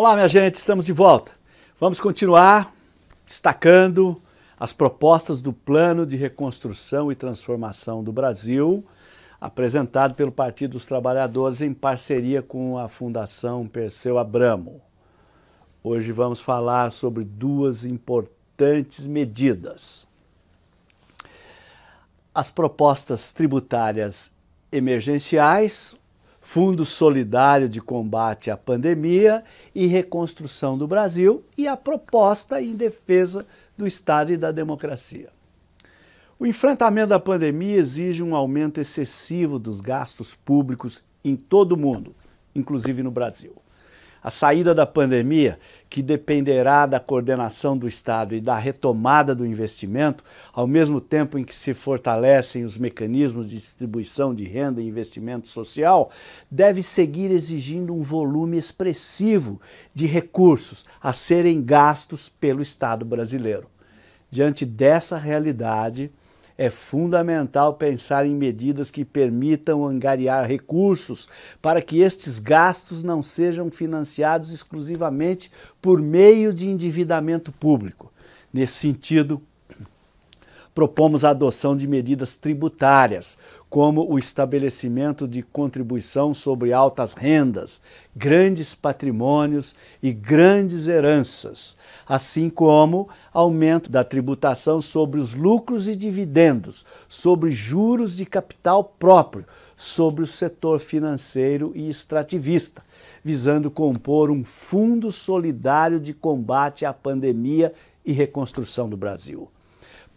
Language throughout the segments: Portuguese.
Olá, minha gente, estamos de volta. Vamos continuar destacando as propostas do Plano de Reconstrução e Transformação do Brasil, apresentado pelo Partido dos Trabalhadores em parceria com a Fundação Perseu Abramo. Hoje vamos falar sobre duas importantes medidas. As propostas tributárias emergenciais, Fundo Solidário de Combate à Pandemia e Reconstrução do Brasil e a proposta em defesa do Estado e da democracia. O enfrentamento da pandemia exige um aumento excessivo dos gastos públicos em todo o mundo, inclusive no Brasil. A saída da pandemia, que dependerá da coordenação do Estado e da retomada do investimento, ao mesmo tempo em que se fortalecem os mecanismos de distribuição de renda e investimento social, deve seguir exigindo um volume expressivo de recursos a serem gastos pelo Estado brasileiro. Diante dessa realidade, é fundamental pensar em medidas que permitam angariar recursos para que estes gastos não sejam financiados exclusivamente por meio de endividamento público. Nesse sentido, propomos a adoção de medidas tributárias, como o estabelecimento de contribuição sobre altas rendas, grandes patrimônios e grandes heranças, assim como aumento da tributação sobre os lucros e dividendos, sobre juros de capital próprio, sobre o setor financeiro e extrativista, visando compor um fundo solidário de combate à pandemia e reconstrução do Brasil.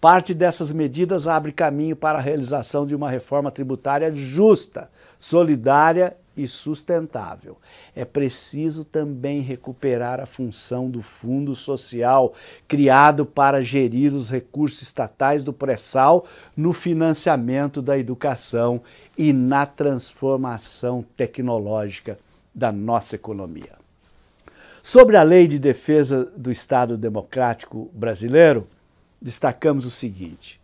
Parte dessas medidas abre caminho para a realização de uma reforma tributária justa, solidária e sustentável. É preciso também recuperar a função do Fundo Social, criado para gerir os recursos estatais do pré-sal no financiamento da educação e na transformação tecnológica da nossa economia. Sobre a Lei de Defesa do Estado Democrático Brasileiro, destacamos o seguinte: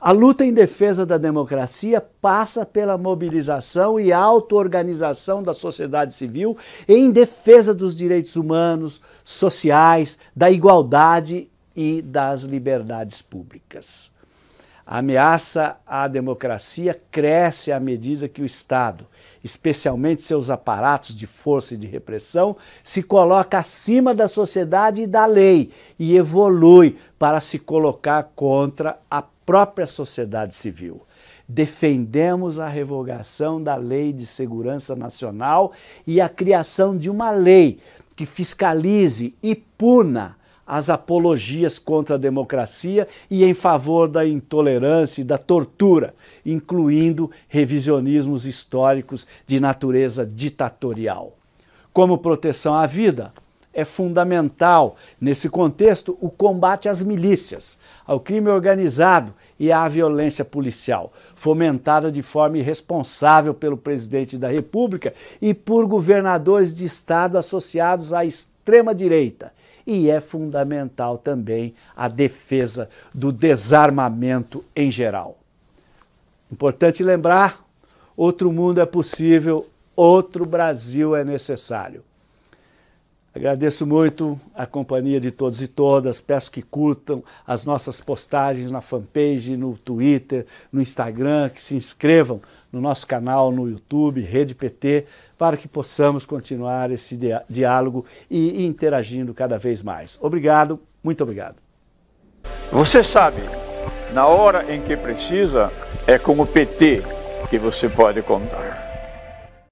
a luta em defesa da democracia passa pela mobilização e auto-organização da sociedade civil em defesa dos direitos humanos, sociais, da igualdade e das liberdades públicas. A ameaça à democracia cresce à medida que o Estado, especialmente seus aparatos de força e de repressão, se coloca acima da sociedade e da lei e evolui para se colocar contra a própria sociedade civil. Defendemos a revogação da Lei de Segurança Nacional e a criação de uma lei que fiscalize e puna as apologias contra a democracia e em favor da intolerância e da tortura, incluindo revisionismos históricos de natureza ditatorial. Como proteção à vida, é fundamental, nesse contexto, o combate às milícias, ao crime organizado e à violência policial, fomentada de forma irresponsável pelo presidente da República e por governadores de estado associados à extrema-direita e é fundamental também a defesa do desarmamento em geral. Importante lembrar: outro mundo é possível, outro Brasil é necessário. Agradeço muito a companhia de todos e todas. Peço que curtam as nossas postagens na fanpage, no Twitter, no Instagram, que se inscrevam no nosso canal no YouTube, Rede PT, para que possamos continuar esse diálogo e interagindo cada vez mais. Obrigado, muito obrigado. Você sabe, na hora em que precisa, é com o PT que você pode contar.